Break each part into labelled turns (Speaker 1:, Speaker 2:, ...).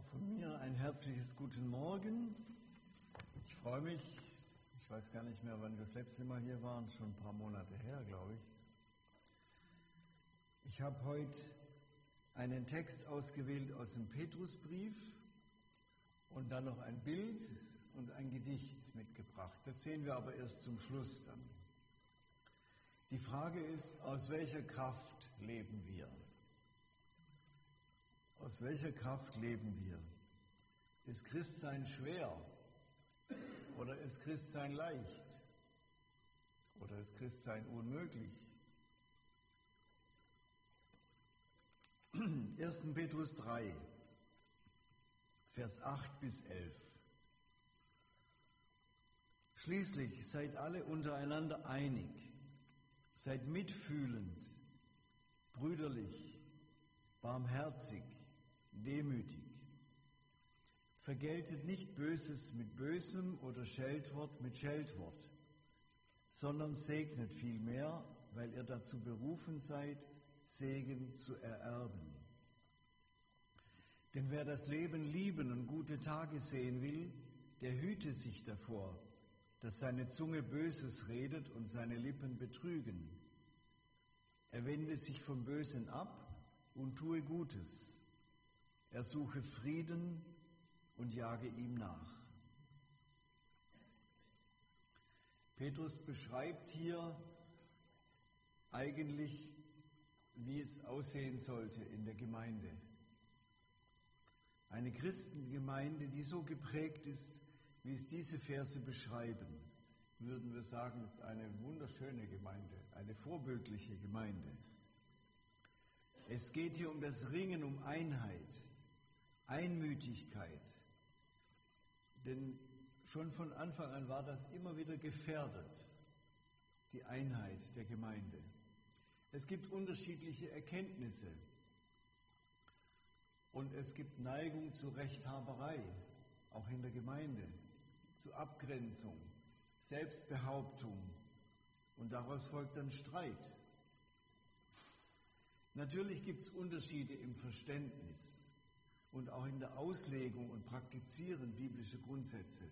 Speaker 1: Auch von mir ein herzliches Guten Morgen. Ich freue mich. Ich weiß gar nicht mehr, wann wir das letzte Mal hier waren, schon ein paar Monate her, glaube ich. Ich habe heute einen Text ausgewählt aus dem Petrusbrief und dann noch ein Bild und ein Gedicht mitgebracht. Das sehen wir aber erst zum Schluss dann. Die Frage ist, aus welcher Kraft leben wir? Aus welcher Kraft leben wir? Ist Christsein schwer oder ist Christsein leicht oder ist Christsein unmöglich? 1. Petrus 3, Vers 8 bis 11. Schließlich seid alle untereinander einig, seid mitfühlend, brüderlich, barmherzig, demütig. Vergeltet nicht Böses mit Bösem oder Scheldwort mit Scheldwort, sondern segnet vielmehr, weil ihr dazu berufen seid, Segen zu ererben. Denn wer das Leben lieben und gute Tage sehen will, der hüte sich davor, dass seine Zunge Böses redet und seine Lippen betrügen. Er wende sich vom Bösen ab und tue Gutes. Er suche Frieden und jage ihm nach. Petrus beschreibt hier eigentlich, wie es aussehen sollte in der Gemeinde. Eine Christengemeinde, die so geprägt ist, wie es diese Verse beschreiben, würden wir sagen, ist eine wunderschöne Gemeinde, eine vorbildliche Gemeinde. Es geht hier um das Ringen um Einheit, Einmütigkeit. Denn schon von Anfang an war das immer wieder gefährdet, die Einheit der Gemeinde. Es gibt unterschiedliche Erkenntnisse und es gibt Neigung zu Rechthaberei, auch in der Gemeinde, zu Abgrenzung, Selbstbehauptung und daraus folgt dann Streit. Natürlich gibt es Unterschiede im Verständnis und auch in der Auslegung und Praktizieren biblischer Grundsätze.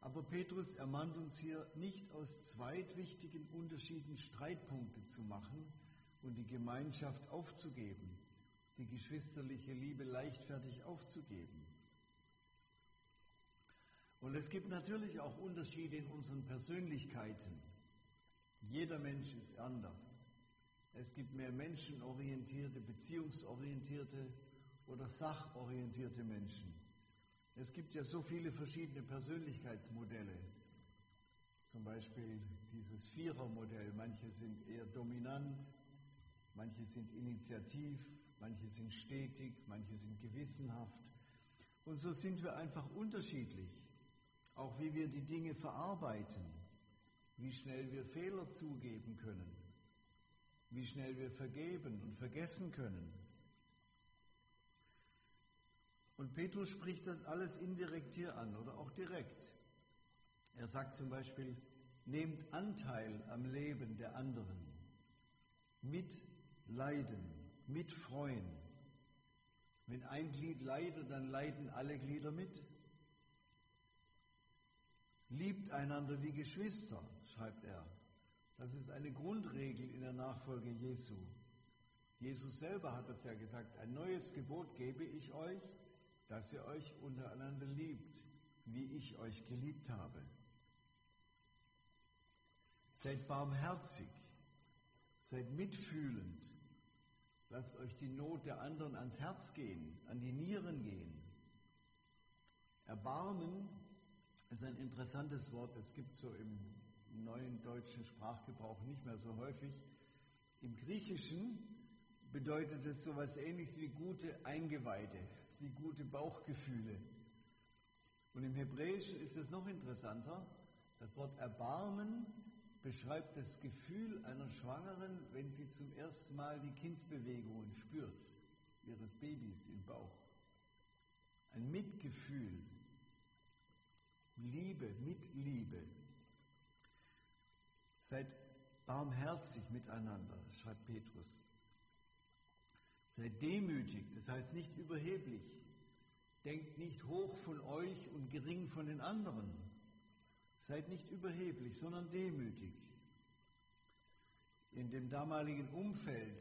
Speaker 1: Aber Petrus ermahnt uns hier nicht aus zweitwichtigen Unterschieden Streitpunkte zu machen und die Gemeinschaft aufzugeben, die geschwisterliche Liebe leichtfertig aufzugeben. Und es gibt natürlich auch Unterschiede in unseren Persönlichkeiten. Jeder Mensch ist anders. Es gibt mehr menschenorientierte, beziehungsorientierte oder sachorientierte Menschen. Es gibt ja so viele verschiedene Persönlichkeitsmodelle. Zum Beispiel dieses Vierermodell. Manche sind eher dominant, manche sind initiativ, manche sind stetig, manche sind gewissenhaft. Und so sind wir einfach unterschiedlich. Auch wie wir die Dinge verarbeiten, wie schnell wir Fehler zugeben können, wie schnell wir vergeben und vergessen können. Und Petrus spricht das alles indirekt hier an oder auch direkt. Er sagt zum Beispiel, nehmt Anteil am Leben der anderen, mit Leiden, mit Freuen. Wenn ein Glied leidet, dann leiden alle Glieder mit. Liebt einander wie Geschwister, schreibt er. Das ist eine Grundregel in der Nachfolge Jesu. Jesus selber hat es ja gesagt, ein neues Gebot gebe ich euch, dass ihr euch untereinander liebt, wie ich euch geliebt habe. Seid barmherzig, seid mitfühlend, lasst euch die Not der anderen ans Herz gehen, an die Nieren gehen. Erbarmen ist ein interessantes Wort, es gibt so im neuen deutschen Sprachgebrauch nicht mehr so häufig. Im Griechischen bedeutet es so etwas ähnliches wie gute Eingeweide, wie gute Bauchgefühle. Und im Hebräischen ist es noch interessanter. Das Wort Erbarmen beschreibt das Gefühl einer Schwangeren, wenn sie zum ersten Mal die Kindsbewegungen spürt, ihres Babys im Bauch. Ein Mitgefühl, Liebe, Mitliebe. Seid barmherzig miteinander, schreibt Petrus. Seid demütig, das heißt nicht überheblich, Denkt nicht hoch von euch und gering von den anderen. Seid nicht überheblich, sondern demütig. In dem damaligen Umfeld,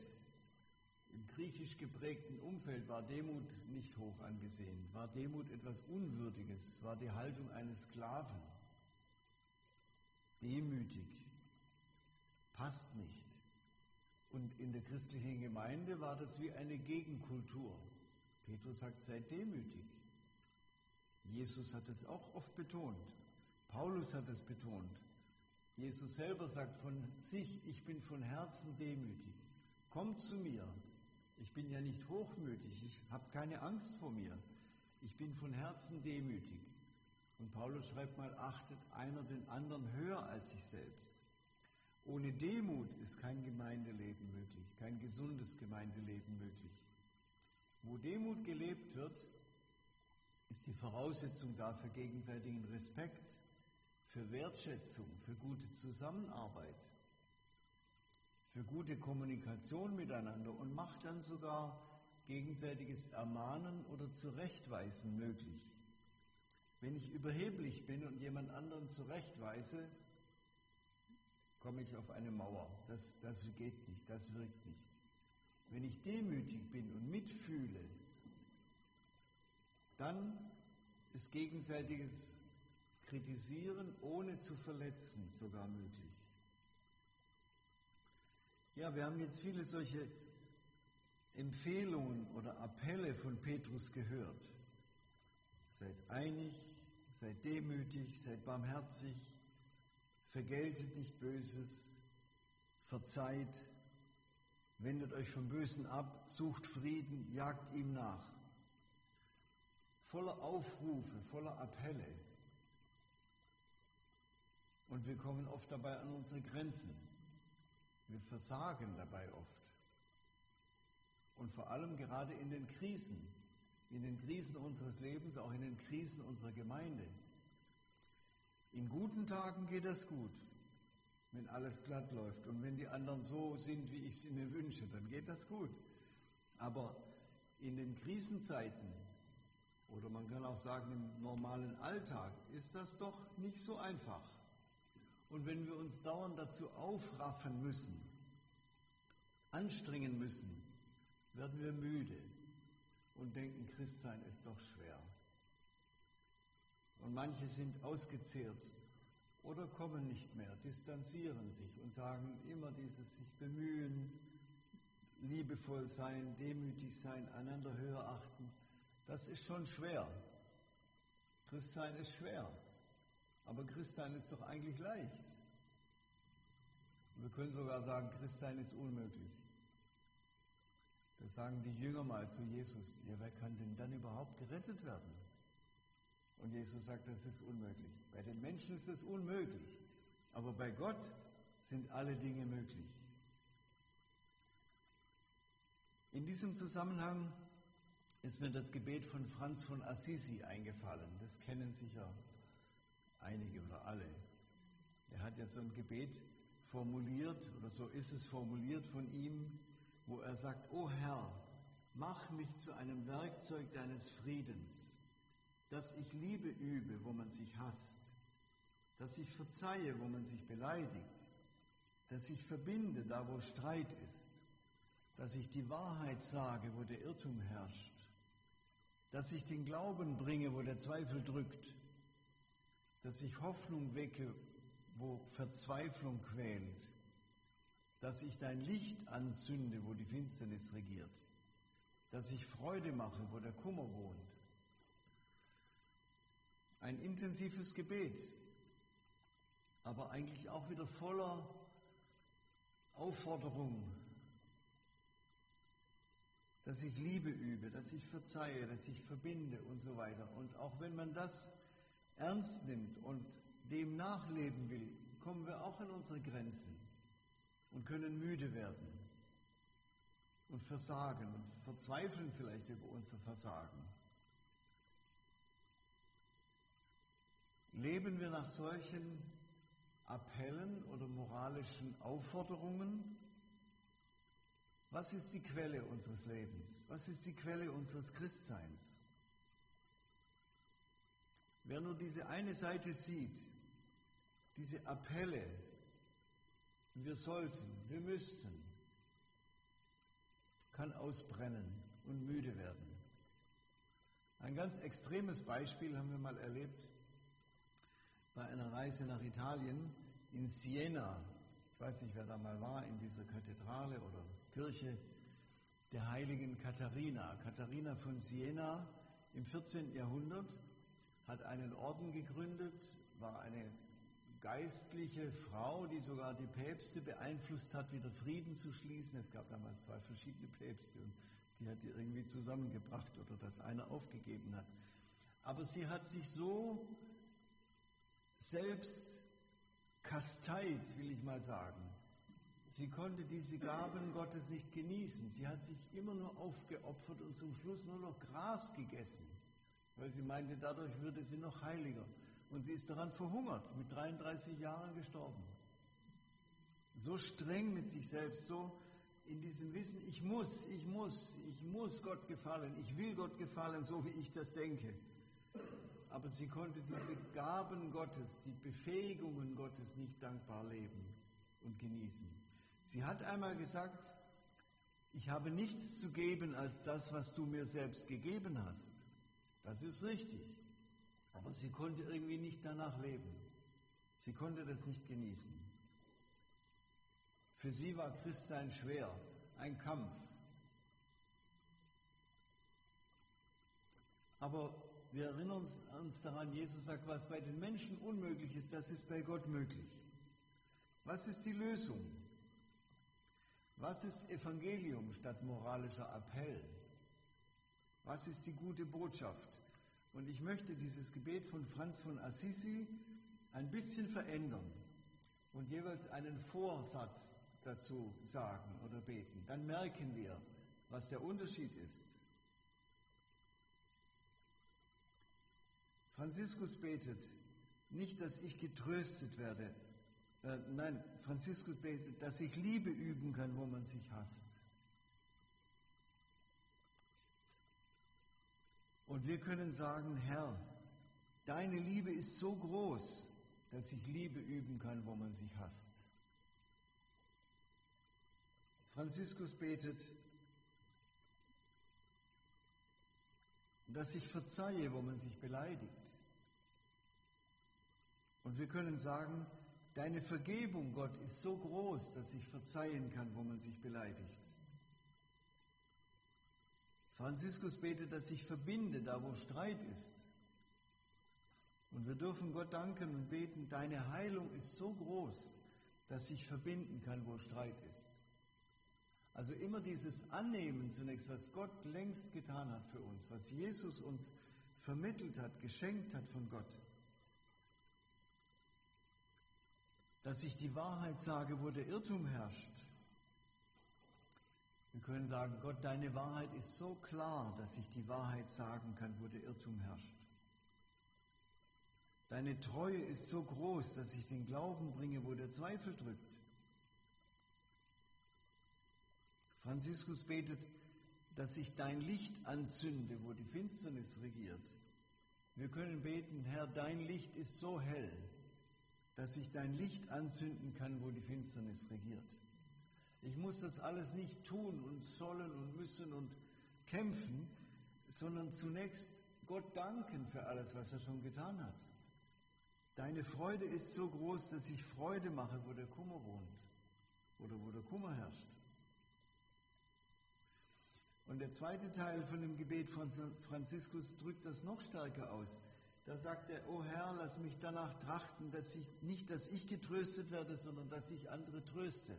Speaker 1: im griechisch geprägten Umfeld, war Demut nicht hoch angesehen, war Demut etwas Unwürdiges, war die Haltung eines Sklaven. Demütig, passt nicht. Und in der christlichen Gemeinde war das wie eine Gegenkultur. Petrus sagt, seid demütig. Jesus hat es auch oft betont. Paulus hat es betont. Jesus selber sagt von sich, ich bin von Herzen demütig. Kommt zu mir. Ich bin ja nicht hochmütig. Ich habe keine Angst vor mir. Ich bin von Herzen demütig. Und Paulus schreibt mal, achtet einer den anderen höher als sich selbst. Ohne Demut ist kein Gemeindeleben möglich, kein gesundes Gemeindeleben möglich. Wo Demut gelebt wird, ist die Voraussetzung dafür gegenseitigen Respekt, für Wertschätzung, für gute Zusammenarbeit, für gute Kommunikation miteinander und macht dann sogar gegenseitiges Ermahnen oder Zurechtweisen möglich. Wenn ich überheblich bin und jemand anderen zurechtweise, komme ich auf eine Mauer. Das, das geht nicht, das wirkt nicht. Wenn ich demütig bin und mitfühle, dann ist gegenseitiges Kritisieren ohne zu verletzen sogar möglich. Ja, wir haben jetzt viele solche Empfehlungen oder Appelle von Petrus gehört. Seid einig, seid demütig, seid barmherzig, vergeltet nicht Böses, verzeiht, wendet euch vom Bösen ab, sucht Frieden, jagt ihm nach. Voller Aufrufe, voller Appelle. Und wir kommen oft dabei an unsere Grenzen. Wir versagen dabei oft. Und vor allem gerade in den Krisen, in den Krisen unseres Lebens, auch in den Krisen unserer Gemeinde. In guten Tagen geht das gut, wenn alles glatt läuft. Und wenn die anderen so sind, wie ich sie mir wünsche, dann geht das gut. Aber in den Krisenzeiten, oder man kann auch sagen im normalen Alltag, ist das doch nicht so einfach. Und wenn wir uns dauernd dazu aufraffen müssen, anstrengen müssen, werden wir müde und denken, Christsein ist doch schwer. Und manche sind ausgezehrt oder kommen nicht mehr, distanzieren sich und sagen immer dieses sich bemühen, liebevoll sein, demütig sein, einander höher achten. Das ist schon schwer. Christsein ist schwer. Aber Christsein ist doch eigentlich leicht. Wir können sogar sagen, Christsein ist unmöglich. Das sagen die Jünger mal zu Jesus. Ja, wer kann denn dann überhaupt gerettet werden? Und Jesus sagt, das ist unmöglich. Bei den Menschen ist es unmöglich. Aber bei Gott sind alle Dinge möglich. In diesem Zusammenhang ist mir das Gebet von Franz von Assisi eingefallen. Das kennen sicher einige oder alle. Er hat ja so ein Gebet formuliert, oder so ist es formuliert von ihm, wo er sagt, O Herr, mach mich zu einem Werkzeug deines Friedens, dass ich Liebe übe, wo man sich hasst, dass ich verzeihe, wo man sich beleidigt, dass ich verbinde, da wo Streit ist, dass ich die Wahrheit sage, wo der Irrtum herrscht, dass ich den Glauben bringe, wo der Zweifel drückt, dass ich Hoffnung wecke, wo Verzweiflung quält, dass ich dein Licht anzünde, wo die Finsternis regiert, dass ich Freude mache, wo der Kummer wohnt. Ein intensives Gebet, aber eigentlich auch wieder voller Aufforderung, dass ich Liebe übe, dass ich verzeihe, dass ich verbinde und so weiter. Und auch wenn man das ernst nimmt und dem nachleben will, kommen wir auch an unsere Grenzen und können müde werden und versagen und verzweifeln vielleicht über unser Versagen. Leben wir nach solchen Appellen oder moralischen Aufforderungen? Was ist die Quelle unseres Lebens? Was ist die Quelle unseres Christseins? Wer nur diese eine Seite sieht, diese Appelle, wir sollten, wir müssten, kann ausbrennen und müde werden. Ein ganz extremes Beispiel haben wir mal erlebt bei einer Reise nach Italien in Siena. Ich weiß nicht, wer da mal war, in dieser Kathedrale oder Kirche der heiligen Katharina. Katharina von Siena im 14. Jahrhundert hat einen Orden gegründet, war eine geistliche Frau, die sogar die Päpste beeinflusst hat, wieder Frieden zu schließen. Es gab damals zwei verschiedene Päpste und die hat die irgendwie zusammengebracht oder dass einer aufgegeben hat. Aber sie hat sich so selbst kasteit, will ich mal sagen. Sie konnte diese Gaben Gottes nicht genießen. Sie hat sich immer nur aufgeopfert und zum Schluss nur noch Gras gegessen, weil sie meinte, dadurch würde sie noch heiliger. Und sie ist daran verhungert, mit 33 Jahren gestorben. So streng mit sich selbst, so in diesem Wissen, ich muss, ich muss, ich muss Gott gefallen, ich will Gott gefallen, so wie ich das denke. Aber sie konnte diese Gaben Gottes, die Befähigungen Gottes nicht dankbar leben und genießen. Sie hat einmal gesagt, ich habe nichts zu geben als das, was du mir selbst gegeben hast. Das ist richtig. Aber sie konnte irgendwie nicht danach leben. Sie konnte das nicht genießen. Für sie war Christsein schwer, ein Kampf. Aber wir erinnern uns daran, Jesus sagt, was bei den Menschen unmöglich ist, das ist bei Gott möglich. Was ist die Lösung? Was ist Evangelium statt moralischer Appell? Was ist die gute Botschaft? Und ich möchte dieses Gebet von Franz von Assisi ein bisschen verändern und jeweils einen Vorsatz dazu sagen oder beten. Dann merken wir, was der Unterschied ist. Franziskus betet, nicht, dass ich getröstet werde. Äh, nein, Franziskus betet, dass ich Liebe üben kann, wo man sich hasst. Und wir können sagen, Herr, deine Liebe ist so groß, dass ich Liebe üben kann, wo man sich hasst. Franziskus betet, dass ich verzeihe, wo man sich beleidigt. Und wir können sagen, deine Vergebung, Gott, ist so groß, dass ich verzeihen kann, wo man sich beleidigt. Franziskus betet, dass sich verbinde, da wo Streit ist. Und wir dürfen Gott danken und beten, deine Heilung ist so groß, dass sich verbinden kann, wo Streit ist. Also immer dieses Annehmen zunächst, was Gott längst getan hat für uns, was Jesus uns vermittelt hat, geschenkt hat von Gott. Dass ich die Wahrheit sage, wo der Irrtum herrscht. Wir können sagen, Gott, deine Wahrheit ist so klar, dass ich die Wahrheit sagen kann, wo der Irrtum herrscht. Deine Treue ist so groß, dass ich den Glauben bringe, wo der Zweifel drückt. Franziskus betet, dass ich dein Licht anzünde, wo die Finsternis regiert. Wir können beten, Herr, dein Licht ist so hell, dass ich dein Licht anzünden kann, wo die Finsternis regiert. Ich muss das alles nicht tun und sollen und müssen und kämpfen, sondern zunächst Gott danken für alles, was er schon getan hat. Deine Freude ist so groß, dass ich Freude mache, wo der Kummer wohnt oder wo der Kummer herrscht. Und der zweite Teil von dem Gebet von Franziskus drückt das noch stärker aus. Da sagt er, O Herr, lass mich danach trachten, dass ich nicht, dass ich getröstet werde, sondern dass ich andere tröste.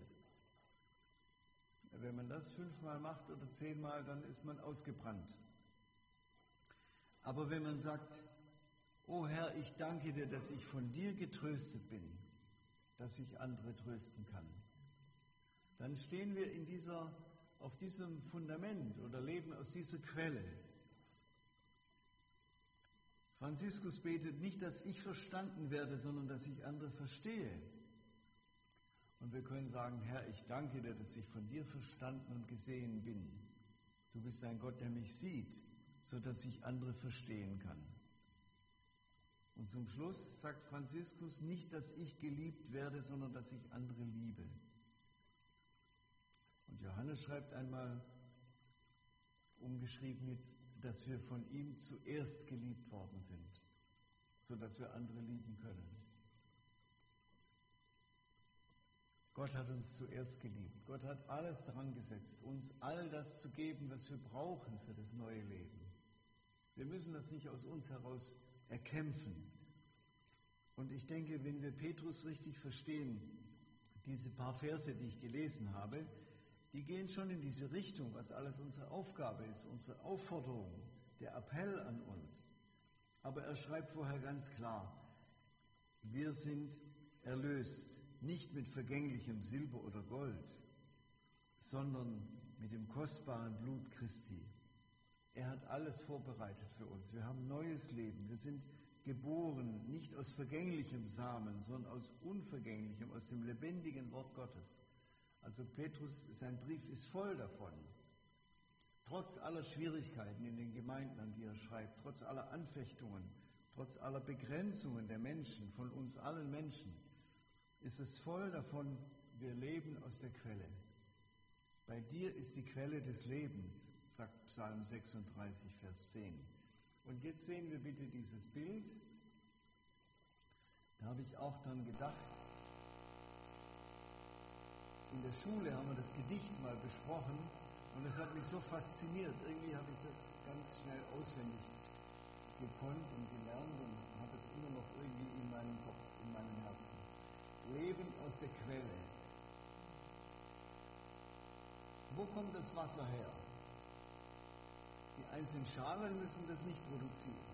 Speaker 1: Wenn man das fünfmal macht oder zehnmal, dann ist man ausgebrannt. Aber wenn man sagt, O Herr, ich danke dir, dass ich von dir getröstet bin, dass ich andere trösten kann, dann stehen wir in dieser, auf diesem Fundament oder leben aus dieser Quelle. Franziskus betet nicht, dass ich verstanden werde, sondern dass ich andere verstehe. Und wir können sagen, Herr, ich danke dir, dass ich von dir verstanden und gesehen bin. Du bist ein Gott, der mich sieht, so dass ich andere verstehen kann. Und zum Schluss sagt Franziskus nicht, dass ich geliebt werde, sondern dass ich andere liebe. Und Johannes schreibt einmal, umgeschrieben jetzt, dass wir von ihm zuerst geliebt worden sind, sodass wir andere lieben können. Gott hat uns zuerst geliebt. Gott hat alles daran gesetzt, uns all das zu geben, was wir brauchen für das neue Leben. Wir müssen das nicht aus uns heraus erkämpfen. Und ich denke, wenn wir Petrus richtig verstehen, diese paar Verse, die ich gelesen habe, die gehen schon in diese Richtung, was alles unsere Aufgabe ist, unsere Aufforderung, der Appell an uns. Aber er schreibt vorher ganz klar, wir sind erlöst, nicht mit vergänglichem Silber oder Gold, sondern mit dem kostbaren Blut Christi. Er hat alles vorbereitet für uns. Wir haben neues Leben. Wir sind geboren, nicht aus vergänglichem Samen, sondern aus unvergänglichem, aus dem lebendigen Wort Gottes. Also Petrus, sein Brief ist voll davon. Trotz aller Schwierigkeiten in den Gemeinden, an die er schreibt, trotz aller Anfechtungen, trotz aller Begrenzungen der Menschen, von uns allen Menschen, ist es voll davon, wir leben aus der Quelle. Bei dir ist die Quelle des Lebens, sagt Psalm 36, Vers 10. Und jetzt sehen wir bitte dieses Bild. Da habe ich auch dann gedacht, in der Schule haben wir das Gedicht mal besprochen und es hat mich so fasziniert. Irgendwie habe ich das ganz schnell auswendig gekonnt und gelernt und habe es immer noch irgendwie in meinem Kopf, in meinem Herzen. Leben aus der Quelle. Wo kommt das Wasser her? Die einzelnen Schalen müssen das nicht produzieren.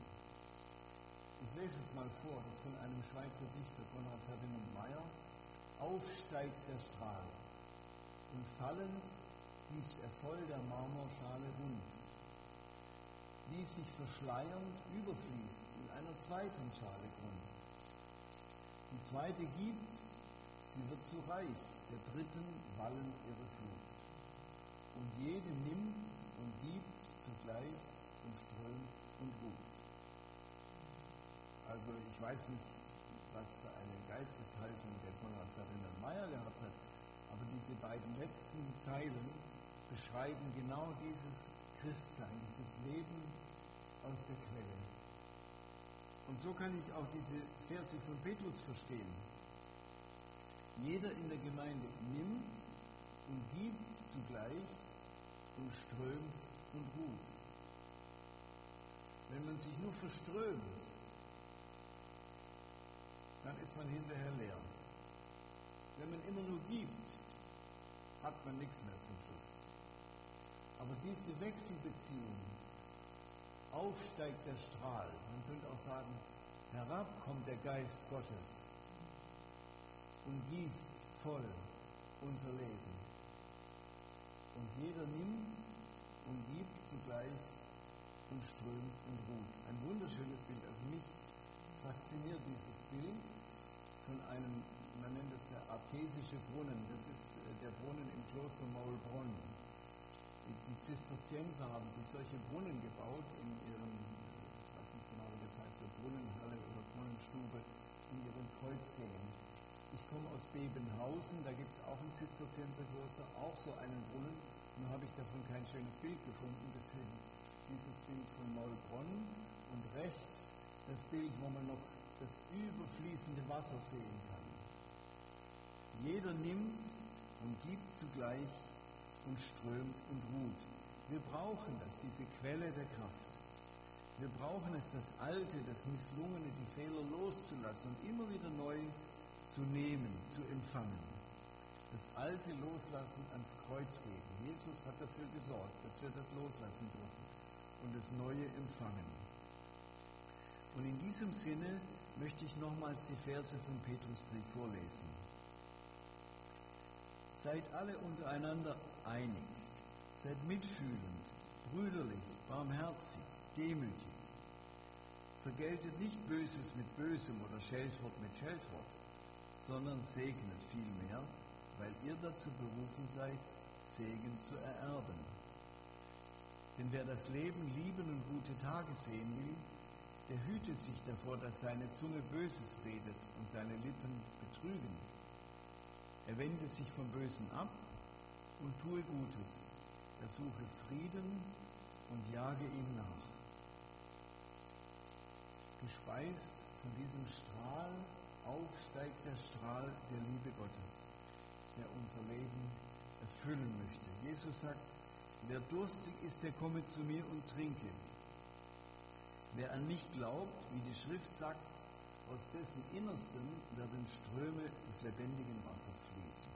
Speaker 1: Ich lese es mal vor, das ist von einem Schweizer Dichter, Konrad Ferdinand Meyer. Aufsteigt der Strahl und fallend gießt er voll der Marmorschale rund. Wie sich verschleiernd überfließt in einer zweiten Schale Grund. Die zweite gibt, sie wird zu reich, der dritten wallen ihre Flut. Und jede nimmt und gibt zugleich und strömt und ruht. Also ich weiß nicht, was für eine Geisteshaltung der Konrad Ferdinand Meyer gehabt hat, aber diese beiden letzten Zeilen beschreiben genau dieses Christsein, dieses Leben aus der Quelle. Und so kann ich auch diese Verse von Petrus verstehen. Jeder in der Gemeinde nimmt und gibt zugleich und strömt und ruht. Wenn man sich nur verströmt, dann ist man hinterher leer. Wenn man immer nur gibt, hat man nichts mehr zum Schluss. Aber diese Wechselbeziehung, aufsteigt der Strahl, man könnte auch sagen, herab kommt der Geist Gottes und gießt voll unser Leben. Und jeder nimmt und gibt zugleich und strömt und ruht. Ein wunderschönes Bild. Also mich fasziniert dieses Bild von einem man nennt es der artesische Brunnen. Das ist äh, der Brunnen im Kloster Maulbronn. Die Zisterzienser haben sich solche Brunnen gebaut in ihren, ich weiß nicht genau, wie das heißt, so Brunnenhalle oder Brunnenstube in ihren Kreuzgängen. Ich komme aus Bebenhausen, da gibt es auch ein Zisterzienserkloster, auch so einen Brunnen. Nur habe ich davon kein schönes Bild gefunden, deswegen dieses Bild von Maulbronn und rechts das Bild, wo man noch das überfließende Wasser sehen kann. Jeder nimmt und gibt zugleich und strömt und ruht. Wir brauchen das, diese Quelle der Kraft. Wir brauchen es, das Alte, das Misslungene, die Fehler loszulassen und immer wieder neu zu nehmen, zu empfangen. Das Alte loslassen, ans Kreuz geben. Jesus hat dafür gesorgt, dass wir das loslassen dürfen und das Neue empfangen. Und in diesem Sinne möchte ich nochmals die Verse vom Petrusbrief vorlesen. Seid alle untereinander einig, seid mitfühlend, brüderlich, barmherzig, demütig. Vergeltet nicht Böses mit Bösem oder Scheltwort mit Scheltwort, sondern segnet vielmehr, weil ihr dazu berufen seid, Segen zu ererben. Denn wer das Leben lieben und gute Tage sehen will, der hüte sich davor, dass seine Zunge Böses redet und seine Lippen betrügen. Er wende sich vom Bösen ab und tue Gutes. Er suche Frieden und jage ihm nach. Gespeist von diesem Strahl aufsteigt der Strahl der Liebe Gottes, der unser Leben erfüllen möchte. Jesus sagt, wer durstig ist, der komme zu mir und trinke. Wer an mich glaubt, wie die Schrift sagt, aus dessen Innersten werden Ströme des lebendigen Wassers fließen.